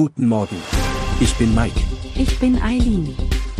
Guten Morgen. Ich bin Mike. Ich bin Eileen.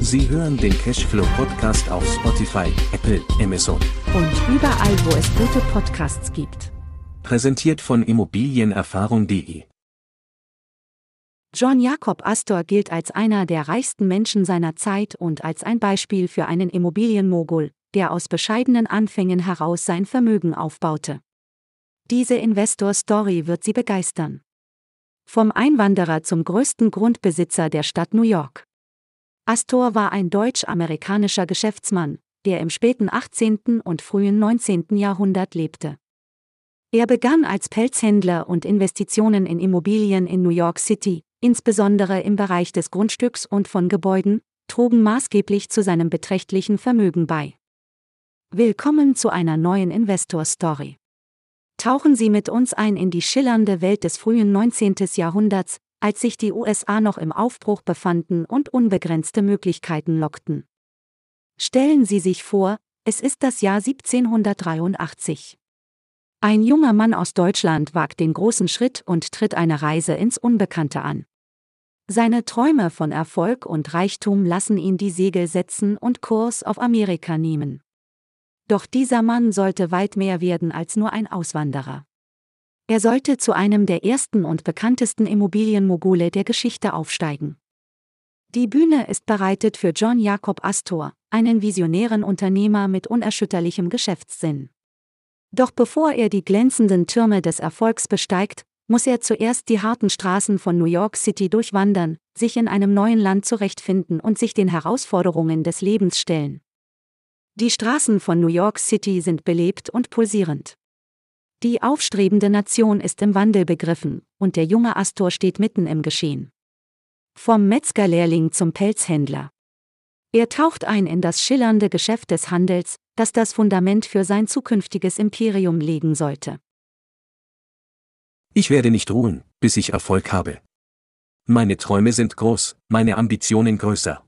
Sie hören den Cashflow Podcast auf Spotify, Apple, Amazon. Und überall, wo es gute Podcasts gibt. Präsentiert von Immobilienerfahrung.de. John Jacob Astor gilt als einer der reichsten Menschen seiner Zeit und als ein Beispiel für einen Immobilienmogul, der aus bescheidenen Anfängen heraus sein Vermögen aufbaute. Diese Investor-Story wird Sie begeistern. Vom Einwanderer zum größten Grundbesitzer der Stadt New York. Astor war ein deutsch-amerikanischer Geschäftsmann, der im späten 18. und frühen 19. Jahrhundert lebte. Er begann als Pelzhändler und Investitionen in Immobilien in New York City, insbesondere im Bereich des Grundstücks und von Gebäuden, trugen maßgeblich zu seinem beträchtlichen Vermögen bei. Willkommen zu einer neuen Investor-Story. Tauchen Sie mit uns ein in die schillernde Welt des frühen 19. Jahrhunderts, als sich die USA noch im Aufbruch befanden und unbegrenzte Möglichkeiten lockten. Stellen Sie sich vor, es ist das Jahr 1783. Ein junger Mann aus Deutschland wagt den großen Schritt und tritt eine Reise ins Unbekannte an. Seine Träume von Erfolg und Reichtum lassen ihn die Segel setzen und Kurs auf Amerika nehmen. Doch dieser Mann sollte weit mehr werden als nur ein Auswanderer. Er sollte zu einem der ersten und bekanntesten Immobilienmogule der Geschichte aufsteigen. Die Bühne ist bereitet für John Jacob Astor, einen visionären Unternehmer mit unerschütterlichem Geschäftssinn. Doch bevor er die glänzenden Türme des Erfolgs besteigt, muss er zuerst die harten Straßen von New York City durchwandern, sich in einem neuen Land zurechtfinden und sich den Herausforderungen des Lebens stellen. Die Straßen von New York City sind belebt und pulsierend. Die aufstrebende Nation ist im Wandel begriffen, und der junge Astor steht mitten im Geschehen. Vom Metzgerlehrling zum Pelzhändler. Er taucht ein in das schillernde Geschäft des Handels, das das Fundament für sein zukünftiges Imperium legen sollte. Ich werde nicht ruhen, bis ich Erfolg habe. Meine Träume sind groß, meine Ambitionen größer.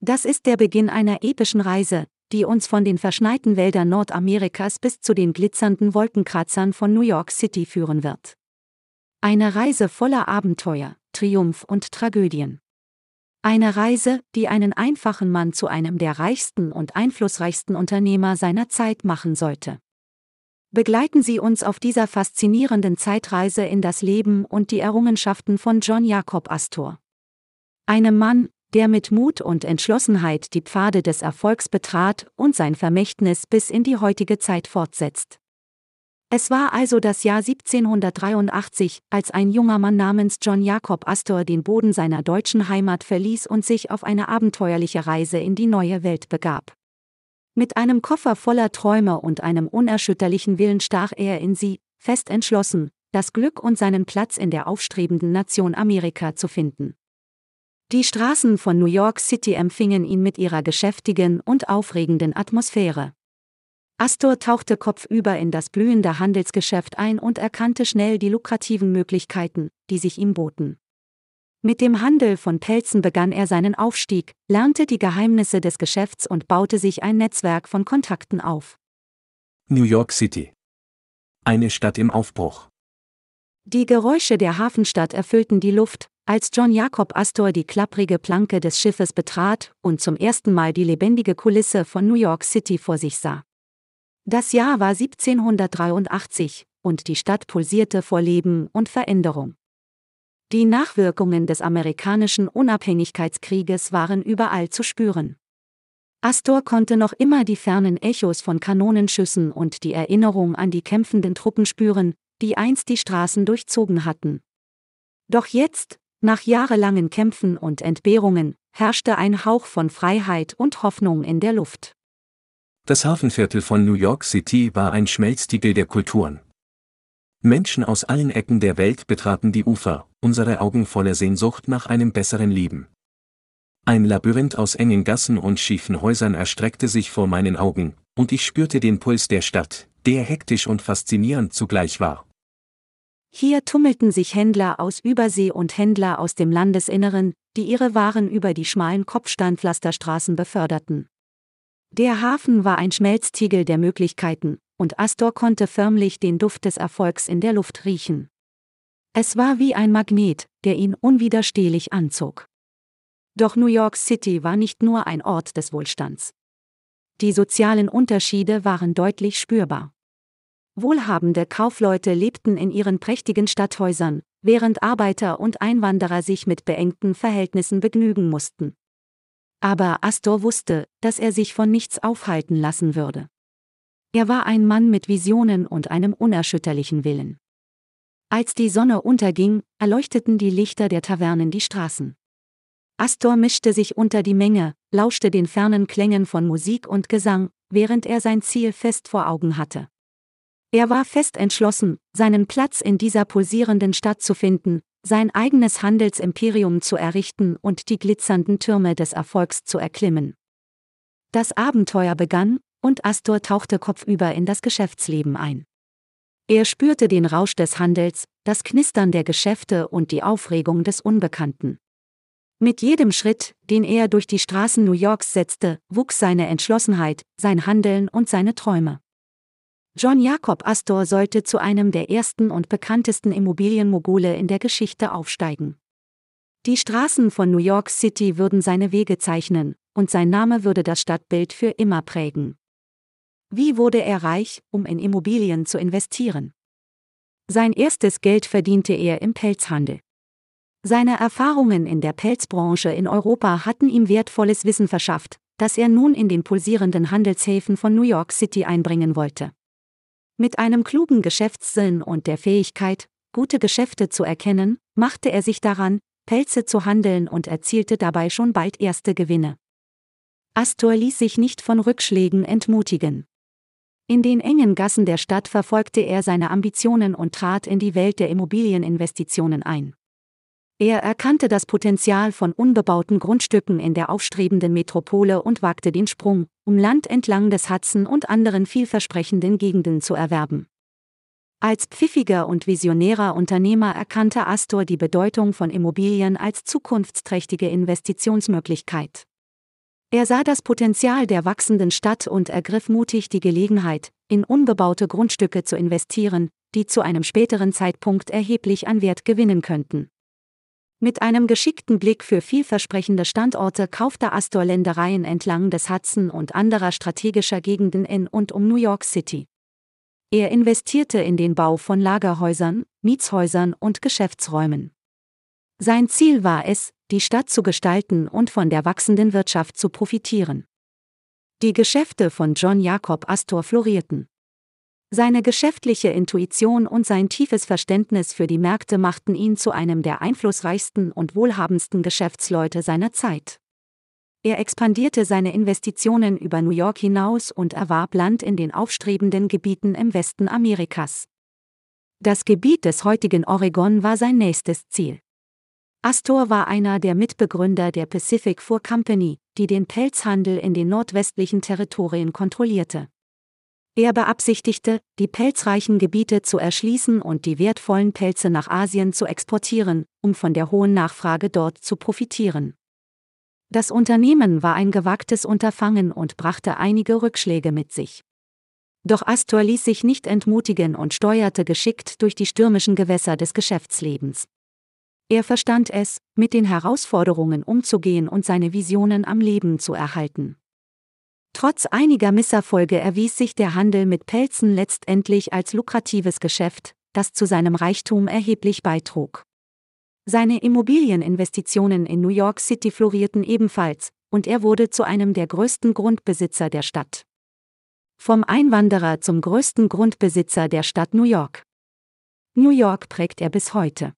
Das ist der Beginn einer epischen Reise, die uns von den verschneiten Wäldern Nordamerikas bis zu den glitzernden Wolkenkratzern von New York City führen wird. Eine Reise voller Abenteuer, Triumph und Tragödien. Eine Reise, die einen einfachen Mann zu einem der reichsten und einflussreichsten Unternehmer seiner Zeit machen sollte. Begleiten Sie uns auf dieser faszinierenden Zeitreise in das Leben und die Errungenschaften von John Jacob Astor. Einem Mann, der mit Mut und Entschlossenheit die Pfade des Erfolgs betrat und sein Vermächtnis bis in die heutige Zeit fortsetzt. Es war also das Jahr 1783, als ein junger Mann namens John Jacob Astor den Boden seiner deutschen Heimat verließ und sich auf eine abenteuerliche Reise in die neue Welt begab. Mit einem Koffer voller Träume und einem unerschütterlichen Willen stach er in sie, fest entschlossen, das Glück und seinen Platz in der aufstrebenden Nation Amerika zu finden. Die Straßen von New York City empfingen ihn mit ihrer geschäftigen und aufregenden Atmosphäre. Astor tauchte kopfüber in das blühende Handelsgeschäft ein und erkannte schnell die lukrativen Möglichkeiten, die sich ihm boten. Mit dem Handel von Pelzen begann er seinen Aufstieg, lernte die Geheimnisse des Geschäfts und baute sich ein Netzwerk von Kontakten auf. New York City. Eine Stadt im Aufbruch. Die Geräusche der Hafenstadt erfüllten die Luft, als John Jacob Astor die klapprige Planke des Schiffes betrat und zum ersten Mal die lebendige Kulisse von New York City vor sich sah. Das Jahr war 1783, und die Stadt pulsierte vor Leben und Veränderung. Die Nachwirkungen des amerikanischen Unabhängigkeitskrieges waren überall zu spüren. Astor konnte noch immer die fernen Echos von Kanonenschüssen und die Erinnerung an die kämpfenden Truppen spüren, die einst die Straßen durchzogen hatten. Doch jetzt, nach jahrelangen Kämpfen und Entbehrungen, herrschte ein Hauch von Freiheit und Hoffnung in der Luft. Das Hafenviertel von New York City war ein Schmelztiegel der Kulturen. Menschen aus allen Ecken der Welt betraten die Ufer, unsere Augen voller Sehnsucht nach einem besseren Leben. Ein Labyrinth aus engen Gassen und schiefen Häusern erstreckte sich vor meinen Augen, und ich spürte den Puls der Stadt, der hektisch und faszinierend zugleich war. Hier tummelten sich Händler aus Übersee und Händler aus dem Landesinneren, die ihre Waren über die schmalen Kopfsteinpflasterstraßen beförderten. Der Hafen war ein Schmelztiegel der Möglichkeiten, und Astor konnte förmlich den Duft des Erfolgs in der Luft riechen. Es war wie ein Magnet, der ihn unwiderstehlich anzog. Doch New York City war nicht nur ein Ort des Wohlstands. Die sozialen Unterschiede waren deutlich spürbar. Wohlhabende Kaufleute lebten in ihren prächtigen Stadthäusern, während Arbeiter und Einwanderer sich mit beengten Verhältnissen begnügen mussten. Aber Astor wusste, dass er sich von nichts aufhalten lassen würde. Er war ein Mann mit Visionen und einem unerschütterlichen Willen. Als die Sonne unterging, erleuchteten die Lichter der Tavernen die Straßen. Astor mischte sich unter die Menge, lauschte den fernen Klängen von Musik und Gesang, während er sein Ziel fest vor Augen hatte. Er war fest entschlossen, seinen Platz in dieser pulsierenden Stadt zu finden, sein eigenes Handelsimperium zu errichten und die glitzernden Türme des Erfolgs zu erklimmen. Das Abenteuer begann, und Astor tauchte kopfüber in das Geschäftsleben ein. Er spürte den Rausch des Handels, das Knistern der Geschäfte und die Aufregung des Unbekannten. Mit jedem Schritt, den er durch die Straßen New Yorks setzte, wuchs seine Entschlossenheit, sein Handeln und seine Träume. John Jacob Astor sollte zu einem der ersten und bekanntesten Immobilienmogule in der Geschichte aufsteigen. Die Straßen von New York City würden seine Wege zeichnen, und sein Name würde das Stadtbild für immer prägen. Wie wurde er reich, um in Immobilien zu investieren? Sein erstes Geld verdiente er im Pelzhandel. Seine Erfahrungen in der Pelzbranche in Europa hatten ihm wertvolles Wissen verschafft, das er nun in den pulsierenden Handelshäfen von New York City einbringen wollte. Mit einem klugen Geschäftssinn und der Fähigkeit, gute Geschäfte zu erkennen, machte er sich daran, Pelze zu handeln und erzielte dabei schon bald erste Gewinne. Astor ließ sich nicht von Rückschlägen entmutigen. In den engen Gassen der Stadt verfolgte er seine Ambitionen und trat in die Welt der Immobilieninvestitionen ein. Er erkannte das Potenzial von unbebauten Grundstücken in der aufstrebenden Metropole und wagte den Sprung, um Land entlang des Hudson und anderen vielversprechenden Gegenden zu erwerben. Als pfiffiger und visionärer Unternehmer erkannte Astor die Bedeutung von Immobilien als zukunftsträchtige Investitionsmöglichkeit. Er sah das Potenzial der wachsenden Stadt und ergriff mutig die Gelegenheit, in unbebaute Grundstücke zu investieren, die zu einem späteren Zeitpunkt erheblich an Wert gewinnen könnten. Mit einem geschickten Blick für vielversprechende Standorte kaufte Astor Ländereien entlang des Hudson und anderer strategischer Gegenden in und um New York City. Er investierte in den Bau von Lagerhäusern, Mietshäusern und Geschäftsräumen. Sein Ziel war es, die Stadt zu gestalten und von der wachsenden Wirtschaft zu profitieren. Die Geschäfte von John Jacob Astor florierten. Seine geschäftliche Intuition und sein tiefes Verständnis für die Märkte machten ihn zu einem der einflussreichsten und wohlhabendsten Geschäftsleute seiner Zeit. Er expandierte seine Investitionen über New York hinaus und erwarb Land in den aufstrebenden Gebieten im Westen Amerikas. Das Gebiet des heutigen Oregon war sein nächstes Ziel. Astor war einer der Mitbegründer der Pacific Fur Company, die den Pelzhandel in den nordwestlichen Territorien kontrollierte. Er beabsichtigte, die pelzreichen Gebiete zu erschließen und die wertvollen Pelze nach Asien zu exportieren, um von der hohen Nachfrage dort zu profitieren. Das Unternehmen war ein gewagtes Unterfangen und brachte einige Rückschläge mit sich. Doch Astor ließ sich nicht entmutigen und steuerte geschickt durch die stürmischen Gewässer des Geschäftslebens. Er verstand es, mit den Herausforderungen umzugehen und seine Visionen am Leben zu erhalten. Trotz einiger Misserfolge erwies sich der Handel mit Pelzen letztendlich als lukratives Geschäft, das zu seinem Reichtum erheblich beitrug. Seine Immobilieninvestitionen in New York City florierten ebenfalls, und er wurde zu einem der größten Grundbesitzer der Stadt. Vom Einwanderer zum größten Grundbesitzer der Stadt New York. New York prägt er bis heute.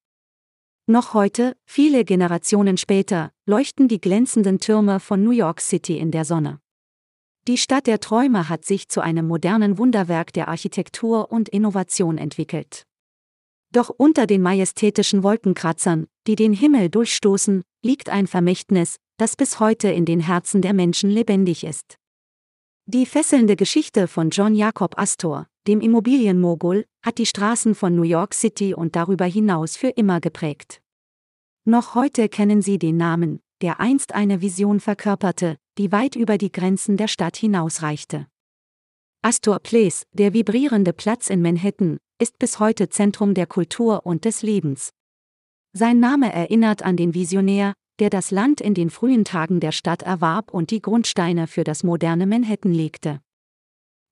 Noch heute, viele Generationen später, leuchten die glänzenden Türme von New York City in der Sonne. Die Stadt der Träume hat sich zu einem modernen Wunderwerk der Architektur und Innovation entwickelt. Doch unter den majestätischen Wolkenkratzern, die den Himmel durchstoßen, liegt ein Vermächtnis, das bis heute in den Herzen der Menschen lebendig ist. Die fesselnde Geschichte von John Jacob Astor, dem Immobilienmogul, hat die Straßen von New York City und darüber hinaus für immer geprägt. Noch heute kennen Sie den Namen, der einst eine Vision verkörperte, die weit über die Grenzen der Stadt hinausreichte. Astor Place, der vibrierende Platz in Manhattan, ist bis heute Zentrum der Kultur und des Lebens. Sein Name erinnert an den Visionär, der das Land in den frühen Tagen der Stadt erwarb und die Grundsteine für das moderne Manhattan legte.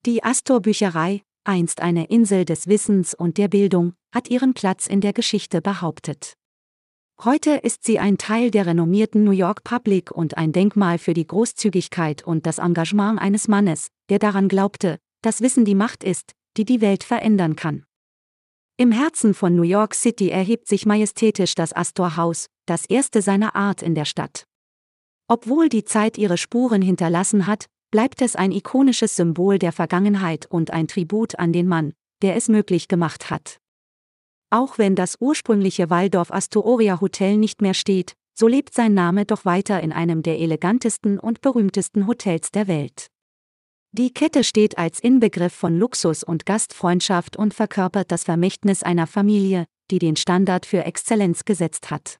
Die Astor Bücherei, einst eine Insel des Wissens und der Bildung, hat ihren Platz in der Geschichte behauptet. Heute ist sie ein Teil der renommierten New York Public und ein Denkmal für die Großzügigkeit und das Engagement eines Mannes, der daran glaubte, dass Wissen die Macht ist, die die Welt verändern kann. Im Herzen von New York City erhebt sich majestätisch das Astor House, das erste seiner Art in der Stadt. Obwohl die Zeit ihre Spuren hinterlassen hat, bleibt es ein ikonisches Symbol der Vergangenheit und ein Tribut an den Mann, der es möglich gemacht hat. Auch wenn das ursprüngliche Waldorf Astoria Hotel nicht mehr steht, so lebt sein Name doch weiter in einem der elegantesten und berühmtesten Hotels der Welt. Die Kette steht als Inbegriff von Luxus und Gastfreundschaft und verkörpert das Vermächtnis einer Familie, die den Standard für Exzellenz gesetzt hat.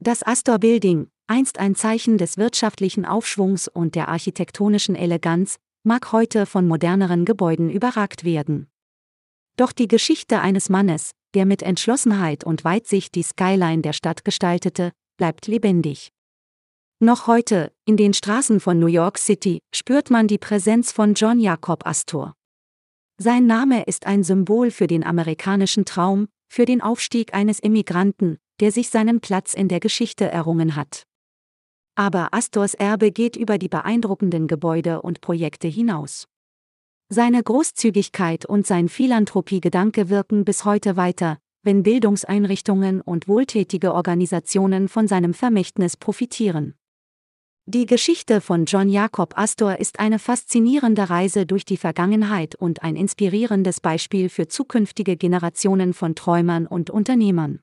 Das Astor Building, einst ein Zeichen des wirtschaftlichen Aufschwungs und der architektonischen Eleganz, mag heute von moderneren Gebäuden überragt werden. Doch die Geschichte eines Mannes, der mit Entschlossenheit und Weitsicht die Skyline der Stadt gestaltete, bleibt lebendig. Noch heute, in den Straßen von New York City, spürt man die Präsenz von John Jacob Astor. Sein Name ist ein Symbol für den amerikanischen Traum, für den Aufstieg eines Immigranten, der sich seinen Platz in der Geschichte errungen hat. Aber Astors Erbe geht über die beeindruckenden Gebäude und Projekte hinaus. Seine Großzügigkeit und sein Philanthropiegedanke wirken bis heute weiter, wenn Bildungseinrichtungen und wohltätige Organisationen von seinem Vermächtnis profitieren. Die Geschichte von John Jacob Astor ist eine faszinierende Reise durch die Vergangenheit und ein inspirierendes Beispiel für zukünftige Generationen von Träumern und Unternehmern.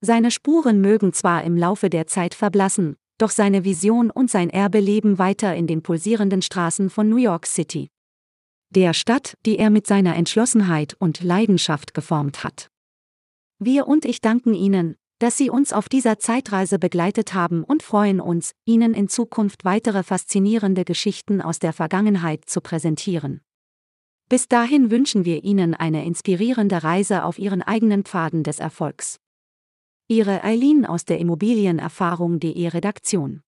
Seine Spuren mögen zwar im Laufe der Zeit verblassen, doch seine Vision und sein Erbe leben weiter in den pulsierenden Straßen von New York City. Der Stadt, die er mit seiner Entschlossenheit und Leidenschaft geformt hat. Wir und ich danken Ihnen, dass Sie uns auf dieser Zeitreise begleitet haben und freuen uns, Ihnen in Zukunft weitere faszinierende Geschichten aus der Vergangenheit zu präsentieren. Bis dahin wünschen wir Ihnen eine inspirierende Reise auf Ihren eigenen Pfaden des Erfolgs. Ihre Eileen aus der Immobilienerfahrung.de Redaktion